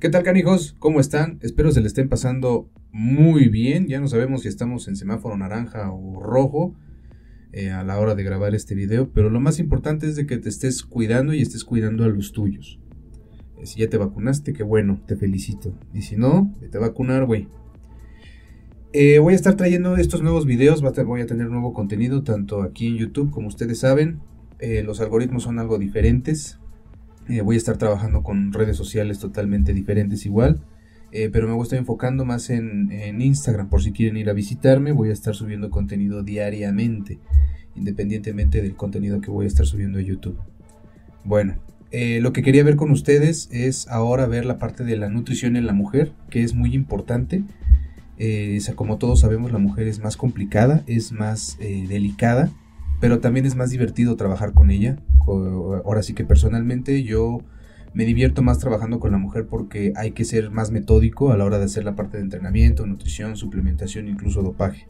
¿Qué tal canijos? ¿Cómo están? Espero se le estén pasando muy bien. Ya no sabemos si estamos en semáforo naranja o rojo eh, a la hora de grabar este video, pero lo más importante es de que te estés cuidando y estés cuidando a los tuyos. Eh, si ya te vacunaste, qué bueno, te felicito. Y si no, te vacunar, güey. Eh, voy a estar trayendo estos nuevos videos, voy a tener nuevo contenido tanto aquí en YouTube como ustedes saben. los algoritmos son algo diferentes, eh, voy a estar trabajando con redes sociales totalmente diferentes igual. Eh, pero me voy a estar enfocando más en, Instagram. Por si quieren ir a visitarme, voy a estar subiendo contenido diariamente, independientemente del contenido que voy a estar subiendo a YouTube. Bueno, eh, lo que quería ver con ustedes es ahora ver la parte de la nutrición en la mujer, que es muy importante. como todos sabemos, la mujer es más complicada, es más delicada, pero también es más divertido trabajar con ella ahora sí que personalmente yo me divierto más trabajando con la mujer porque hay que ser más metódico a la hora de hacer la parte de entrenamiento, nutrición, suplementación, incluso dopaje.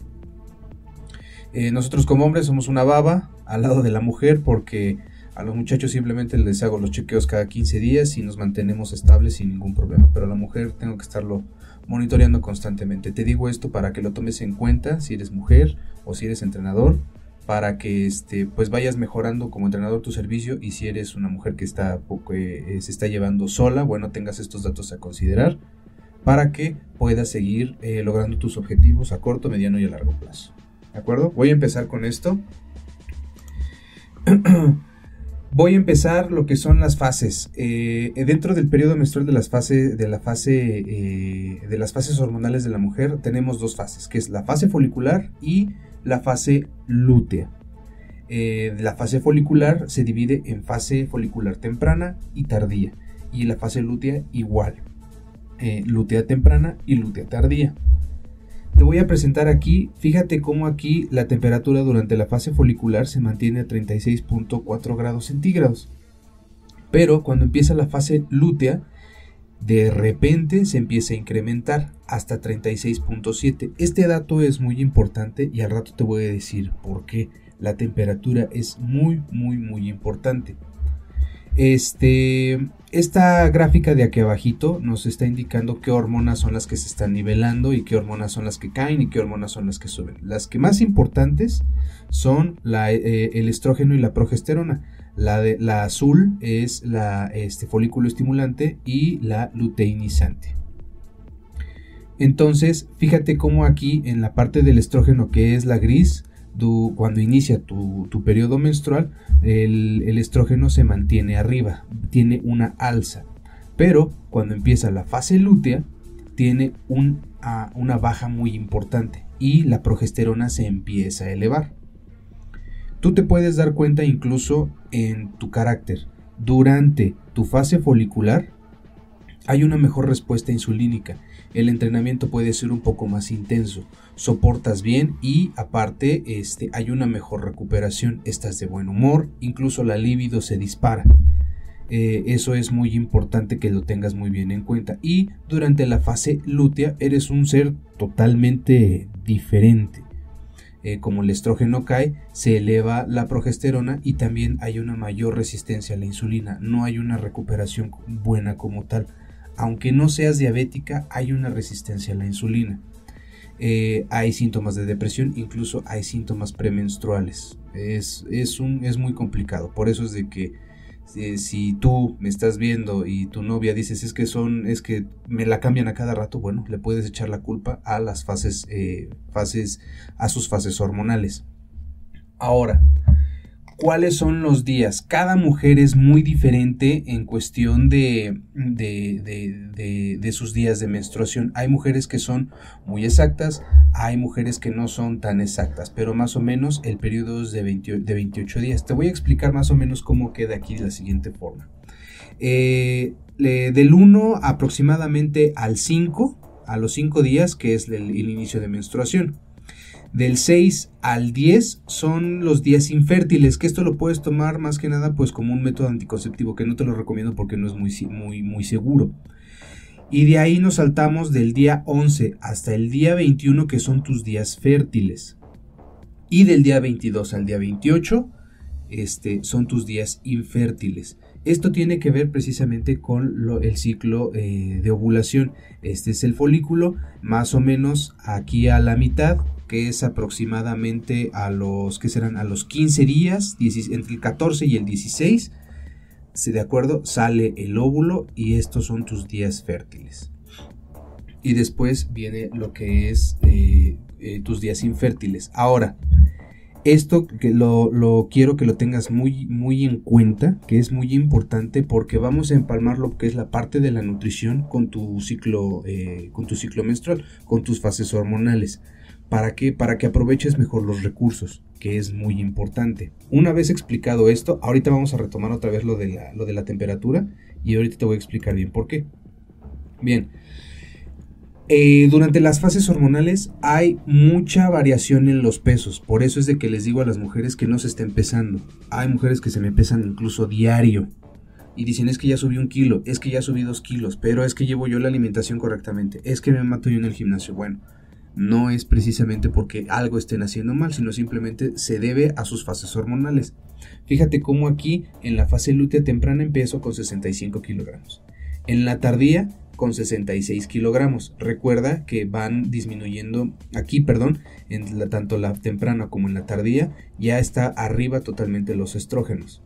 Eh, nosotros como hombres somos una baba al lado de la mujer porque a los muchachos simplemente les hago los chequeos cada 15 días y nos mantenemos estables sin ningún problema. Pero a la mujer tengo que estarlo monitoreando constantemente. Te digo esto para que lo tomes en cuenta si eres mujer o si eres entrenador para que este, pues vayas mejorando como entrenador tu servicio y si eres una mujer que está, eh, se está llevando sola, bueno, tengas estos datos a considerar para que puedas seguir eh, logrando tus objetivos a corto, mediano y a largo plazo. ¿De acuerdo? Voy a empezar con esto. Voy a empezar lo que son las fases. Eh, dentro del periodo menstrual de las fases de la fase de las fases hormonales de la mujer tenemos dos fases, que es la fase folicular y la fase lútea. Eh, la fase folicular se divide en fase folicular temprana y tardía. Y la fase lútea igual. Eh, lútea temprana y lútea tardía. Te voy a presentar aquí, fíjate cómo aquí la temperatura durante la fase folicular se mantiene a 36.4 grados centígrados. Pero cuando empieza la fase lútea, de repente se empieza a incrementar hasta 36.7. Este dato es muy importante y al rato te voy a decir por qué. La temperatura es muy, muy, muy importante. Este, esta gráfica de aquí abajito nos está indicando qué hormonas son las que se están nivelando y qué hormonas son las que caen y qué hormonas son las que suben. Las que más importantes son eh, el estrógeno y la progesterona. La, de, la azul es la este, folículo estimulante y la luteinizante. Entonces, fíjate cómo aquí en la parte del estrógeno que es la gris, cuando inicia tu, periodo menstrual, el, estrógeno se mantiene arriba, tiene una alza. Pero cuando empieza la fase lútea, tiene una baja muy importante y la progesterona se empieza a elevar. Tú te puedes dar cuenta incluso en tu carácter. Durante tu fase folicular hay una mejor respuesta insulínica. El entrenamiento puede ser un poco más intenso. Soportas bien y aparte este, hay una mejor recuperación. Estás de buen humor. Incluso la libido se dispara. Eh, eso es muy importante que lo tengas muy bien en cuenta. Y durante la fase lútea eres un ser totalmente diferente. Eh, como el estrógeno cae, se eleva la progesterona y también hay una mayor resistencia a la insulina. No hay una recuperación buena como tal. Aunque no seas diabética, hay una resistencia a la insulina. Eh, hay síntomas de depresión, incluso hay síntomas premenstruales. Es, es, un, es muy complicado. Por eso es de que si tú me estás viendo y tu novia dices es que son, es que me la cambian a cada rato, bueno, le puedes echar la culpa a las fases, eh, fases, a sus fases hormonales. Ahora, cuáles son los días. Cada mujer es muy diferente en cuestión de, de, sus días de menstruación. Hay mujeres que son muy exactas, hay mujeres que no son tan exactas, pero más o menos el periodo es de, 28 días. Te voy a explicar más o menos cómo queda aquí de la siguiente forma. Eh, del 1 aproximadamente al 5, a los 5 días, que es el inicio de menstruación. Del 6 al 10 son los días infértiles, que esto lo puedes tomar más que nada pues como un método anticonceptivo, que no te lo recomiendo porque no es muy, muy, muy seguro. Y de ahí nos saltamos del día 11 hasta el día 21, que son tus días fértiles. Y del día 22 al día 28, este, son tus días infértiles. Esto tiene que ver precisamente con el ciclo eh, de ovulación. Este es el folículo, más o menos aquí a la mitad, que es aproximadamente a los, que serán? A los 15 días, entre el 14 y el 16, de acuerdo, sale el óvulo y estos son tus días fértiles. Y después viene lo que es eh, eh, tus días infértiles. Ahora, esto que lo, quiero que lo tengas muy, muy en cuenta, que es muy importante porque vamos a empalmar lo que es la parte de la nutrición con tu ciclo, eh, con tu ciclo menstrual, con tus fases hormonales. ¿Para qué? Para que aproveches mejor los recursos, que es muy importante. Una vez explicado esto, ahorita vamos a retomar otra vez lo de la, lo de la temperatura y ahorita te voy a explicar bien por qué. Bien, eh, durante las fases hormonales hay mucha variación en los pesos, por eso es de que les digo a las mujeres que no se estén pesando. Hay mujeres que se me pesan incluso diario y dicen es que ya subí un kilo, es que ya subí dos kilos, pero es que llevo yo la alimentación correctamente, es que me mato yo en el gimnasio. Bueno, no es precisamente porque algo estén haciendo mal, sino simplemente se debe a sus fases hormonales. Fíjate cómo aquí en la fase lútea temprana empiezo con 65 kilogramos. En la tardía con 66 kilogramos. Recuerda que van disminuyendo aquí, perdón, en tanto la temprana como en la tardía, ya está arriba totalmente los estrógenos.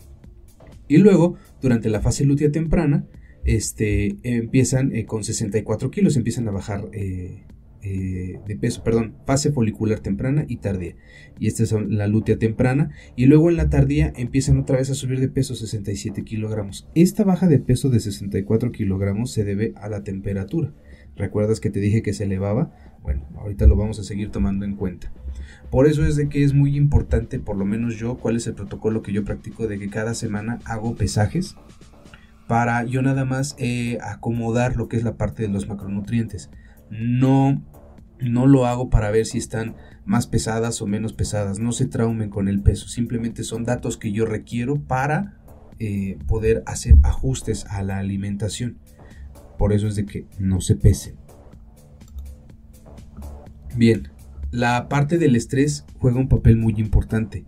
Y luego, durante la fase lútea temprana, este, empiezan eh, con 64 kilos, empiezan a bajar eh, eh, de peso, perdón, fase folicular temprana y tardía. Y esta es la lútea temprana. Y luego en la tardía empiezan otra vez a subir de peso 67 kilogramos. Esta baja de peso de 64 kilogramos se debe a la temperatura. ¿Recuerdas que te dije que se elevaba? Bueno, ahorita lo vamos a seguir tomando en cuenta. Por eso es de que es muy importante, por lo menos yo, cuál es el protocolo que yo practico de que cada semana hago pesajes para yo nada más eh, acomodar lo que es la parte de los macronutrientes. No no lo hago para ver si están más pesadas o menos pesadas. No se traumen con el peso. Simplemente son datos que yo requiero para eh, poder hacer ajustes a la alimentación. Por eso es de que no se pesen. Bien, la parte del estrés juega un papel muy importante.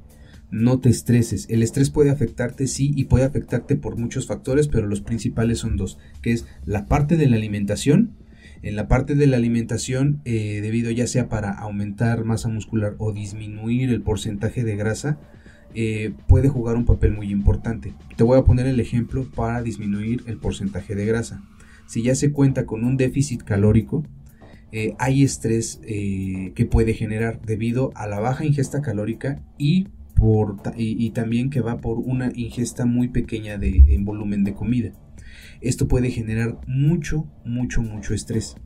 No te estreses. El estrés puede afectarte, sí, y puede afectarte por muchos factores, pero los principales son dos, que es la parte de la alimentación en la parte de la alimentación, eh, debido ya sea para aumentar masa muscular o disminuir el porcentaje de grasa, eh, puede jugar un papel muy importante. Te voy a poner el ejemplo para disminuir el porcentaje de grasa. Si ya se cuenta con un déficit calórico, eh, hay estrés que puede generar debido a la baja ingesta calórica y, por, y, también que va por una ingesta muy pequeña de, en volumen de comida. Esto puede generar mucho, mucho, mucho estrés.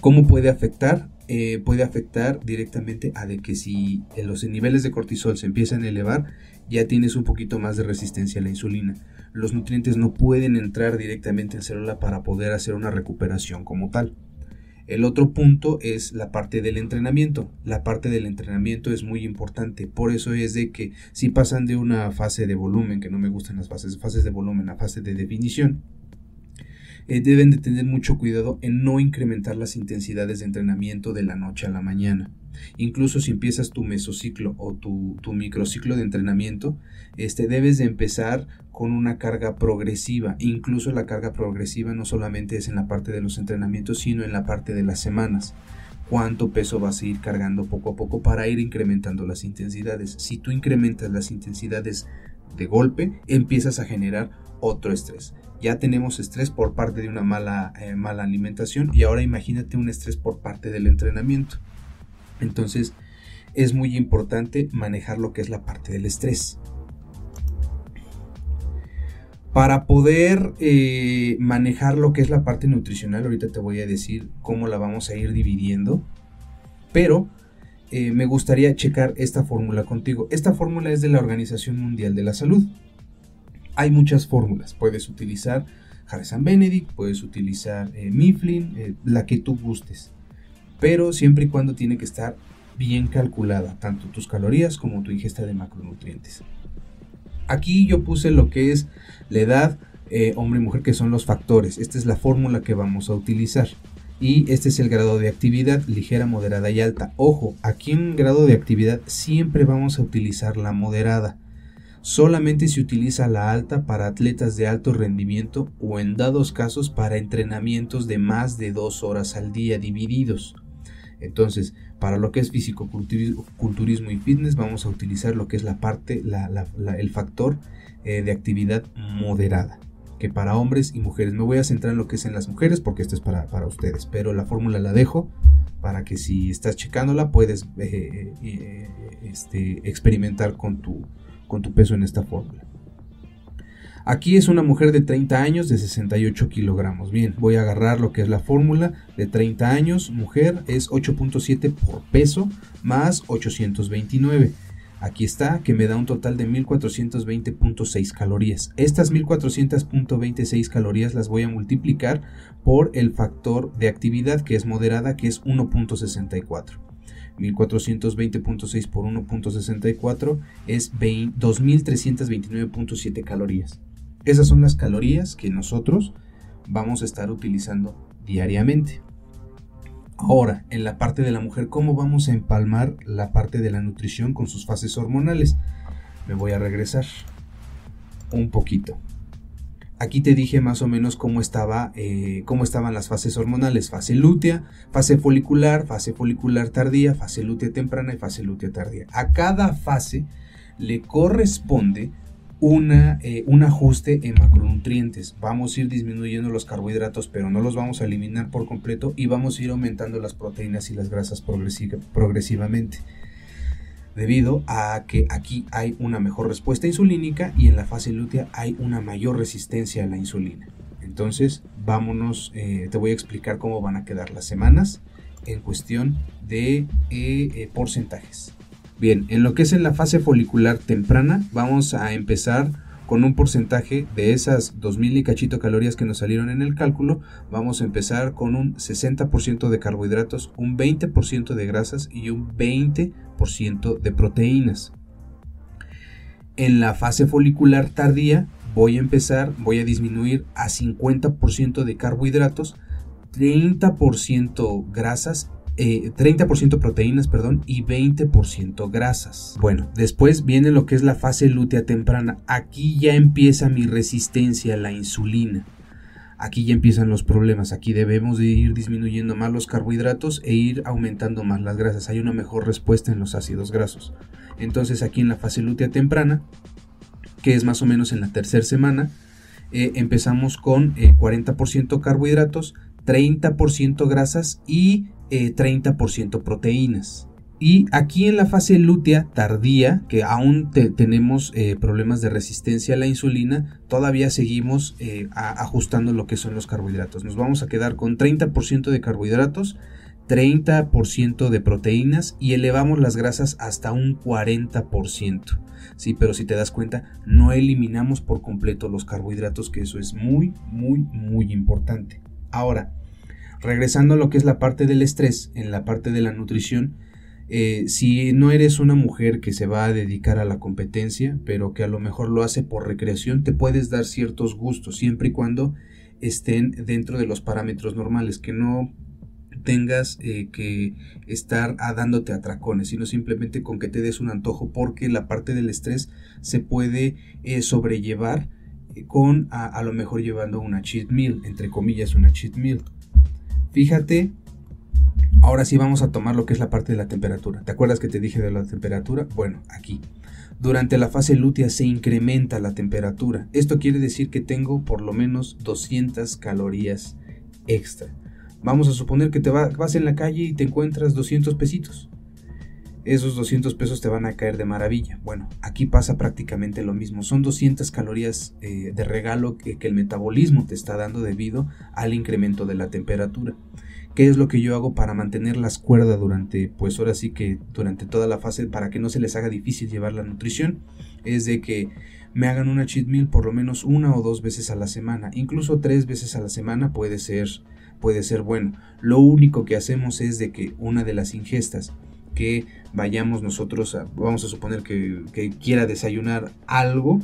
¿Cómo puede afectar? Eh, puede afectar directamente a de que si los niveles de cortisol se empiezan a elevar, ya tienes un poquito más de resistencia a la insulina. Los nutrientes no pueden entrar directamente en célula para poder hacer una recuperación como tal. El otro punto es la parte del entrenamiento. La parte del entrenamiento es muy importante. Por eso es de que si pasan de una fase de volumen, que no me gustan las fases, fases de volumen a fase de definición, eh, deben de tener mucho cuidado en no incrementar las intensidades de entrenamiento de la noche a la mañana. Incluso si empiezas tu mesociclo o tu, microciclo de entrenamiento, este, debes de empezar con una carga progresiva. Incluso la carga progresiva no solamente es en la parte de los entrenamientos, sino en la parte de las semanas. Cuánto peso vas a ir cargando poco a poco para ir incrementando las intensidades. Si tú incrementas las intensidades de golpe, empiezas a generar otro estrés. Ya tenemos estrés por parte de una mala, eh, mala alimentación y ahora imagínate un estrés por parte del entrenamiento. Entonces es muy importante manejar lo que es la parte del estrés. Para poder eh, manejar lo que es la parte nutricional, ahorita te voy a decir cómo la vamos a ir dividiendo, pero eh, me gustaría checar esta fórmula contigo. Esta fórmula es de la Organización Mundial de la Salud. Hay muchas fórmulas, puedes utilizar Harrison Benedict, puedes utilizar eh, Mifflin, la que tú gustes pero siempre y cuando tiene que estar bien calculada, tanto tus calorías como tu ingesta de macronutrientes. Aquí yo puse lo que es la edad, eh, hombre y mujer, que son los factores. Esta es la fórmula que vamos a utilizar. Y este es el grado de actividad, ligera, moderada y alta. Ojo, aquí en grado de actividad siempre vamos a utilizar la moderada. Solamente se utiliza la alta para atletas de alto rendimiento o en dados casos para entrenamientos de más de dos horas al día divididos. Entonces, para lo que es físico, culturismo y fitness, vamos a utilizar lo que es la parte, el factor eh, de actividad moderada, que para hombres y mujeres. Me voy a centrar en lo que es en las mujeres porque esto es para, ustedes, pero la fórmula la dejo para que si estás checándola puedes eh, eh, este, experimentar con tu, con tu peso en esta fórmula. Aquí es una mujer de 30 años de 68 kilogramos. Bien, voy a agarrar lo que es la fórmula de 30 años. Mujer es 8.7 por peso más 829. Aquí está, que me da un total de 1420.6 calorías. Estas 1400.26 calorías las voy a multiplicar por el factor de actividad que es moderada, que es 1.64. 1420.6 por 1.64 es 2329.7 calorías. Esas son las calorías que nosotros vamos a estar utilizando diariamente. Ahora, en la parte de la mujer, ¿cómo vamos a empalmar la parte de la nutrición con sus fases hormonales? Me voy a regresar un poquito. Aquí te dije más o menos cómo, estaba, eh, cómo estaban las fases hormonales. Fase lútea, fase folicular, fase folicular tardía, fase lútea temprana y fase lútea tardía. A cada fase le corresponde una, eh, un ajuste en macronutrientes. Vamos a ir disminuyendo los carbohidratos, pero no los vamos a eliminar por completo y vamos a ir aumentando las proteínas y las grasas progresivamente. Debido a que aquí hay una mejor respuesta insulínica y en la fase lútea hay una mayor resistencia a la insulina. Entonces, vámonos, eh, te voy a explicar cómo van a quedar las semanas en cuestión de eh, porcentajes. Bien, en lo que es en la fase folicular temprana, vamos a empezar con un porcentaje de esas 2000 y cachito calorías que nos salieron en el cálculo, vamos a empezar con un 60% de carbohidratos, un 20% de grasas y un 20% de proteínas. En la fase folicular tardía voy a empezar, voy a disminuir a 50% de carbohidratos, 30% grasas 30% eh, proteínas, perdón, y 20% grasas. Bueno, después viene lo que es la fase lútea temprana. Aquí ya empieza mi resistencia a la insulina. Aquí ya empiezan los problemas. Aquí debemos de ir disminuyendo más los carbohidratos e ir aumentando más las grasas. Hay una mejor respuesta en los ácidos grasos. Entonces aquí en la fase lútea temprana, que es más o menos en la tercera semana, eh, empezamos con 40% eh, carbohidratos, 30% grasas y 30% eh, proteínas. Y aquí en la fase lútea tardía, que aún tenemos eh, problemas de resistencia a la insulina, todavía seguimos eh, ajustando lo que son los carbohidratos. Nos vamos a quedar con 30% de carbohidratos, 30% de proteínas y elevamos las grasas hasta un 40%. Sí, pero si te das cuenta, no eliminamos por completo los carbohidratos, que eso es muy, muy, muy importante. Ahora, regresando a lo que es la parte del estrés, en la parte de la nutrición, eh, si no eres una mujer que se va a dedicar a la competencia, pero que a lo mejor lo hace por recreación, te puedes dar ciertos gustos, siempre y cuando estén dentro de los parámetros normales, que no tengas eh, que estar dándote atracones, sino simplemente con que te des un antojo, porque la parte del estrés se puede eh, sobrellevar con a, a, lo mejor llevando una cheat meal, entre comillas una cheat meal. Fíjate, ahora sí vamos a tomar lo que es la parte de la temperatura. ¿Te acuerdas que te dije de la temperatura? Bueno, aquí. Durante la fase lútea se incrementa la temperatura. Esto quiere decir que tengo por lo menos 200 calorías extra. Vamos a suponer que te vas en la calle y te encuentras 200 pesitos. Esos 200 pesos te van a caer de maravilla. Bueno, aquí pasa prácticamente lo mismo. Son 200 calorías eh, de regalo que, el metabolismo te está dando debido al incremento de la temperatura. ¿Qué es lo que yo hago para mantener las cuerdas durante, pues ahora sí que durante toda la fase, para que no se les haga difícil llevar la nutrición? Es de que me hagan una cheat meal por lo menos una o dos veces a la semana, incluso tres veces a la semana puede ser, puede ser bueno. Lo único que hacemos es de que una de las ingestas que vayamos nosotros a, vamos a suponer que, quiera desayunar algo,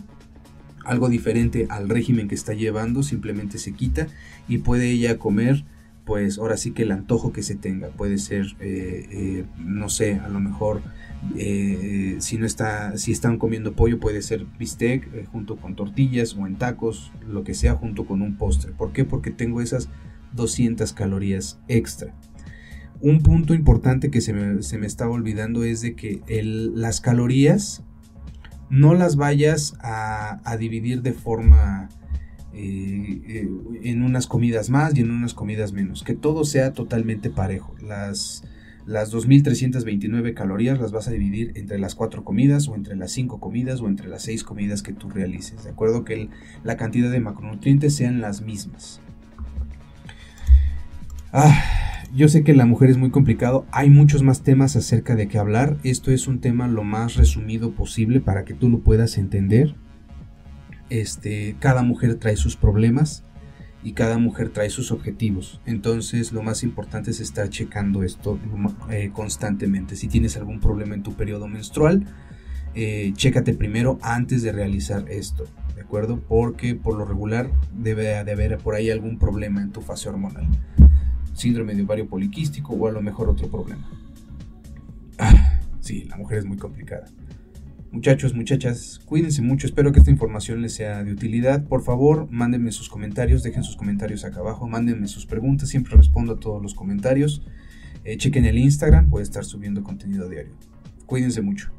algo diferente al régimen que está llevando, simplemente se quita y puede ella comer pues ahora sí que el antojo que se tenga puede ser, eh, eh, no sé, a lo mejor eh, si no está, si están comiendo pollo puede ser bistec junto con tortillas o en tacos, lo que sea junto con un postre. ¿Por qué? Porque tengo esas 200 calorías extra. Un punto importante que se me, se me estaba olvidando es de que las calorías no las vayas a, a dividir de forma eh, eh, en unas comidas más y en unas comidas menos. Que todo sea totalmente parejo. Las, las 2.329 calorías las vas a dividir entre las 4 comidas o entre las 5 comidas o entre las 6 comidas que tú realices. De acuerdo que la cantidad de macronutrientes sean las mismas. Ah, yo sé que la mujer es muy complicado, hay muchos más temas acerca de qué hablar, esto es un tema lo más resumido posible para que tú lo puedas entender. Este, cada mujer trae sus problemas y cada mujer trae sus objetivos. Entonces lo más importante es estar checando esto eh, constantemente. Si tienes algún problema en tu periodo menstrual, eh, chécate primero antes de realizar esto, ¿de acuerdo? Porque por lo regular debe de haber por ahí algún problema en tu fase hormonal. Síndrome de ovario poliquístico o a lo mejor otro problema. Sí, la mujer es muy complicada. Muchachos, muchachas, cuídense mucho, espero que esta información les sea de utilidad. Por favor, mándenme sus comentarios, dejen sus comentarios acá abajo, mándenme sus preguntas, siempre respondo a todos los comentarios. Eh, chequen el Instagram, voy a estar subiendo contenido diario. Cuídense mucho.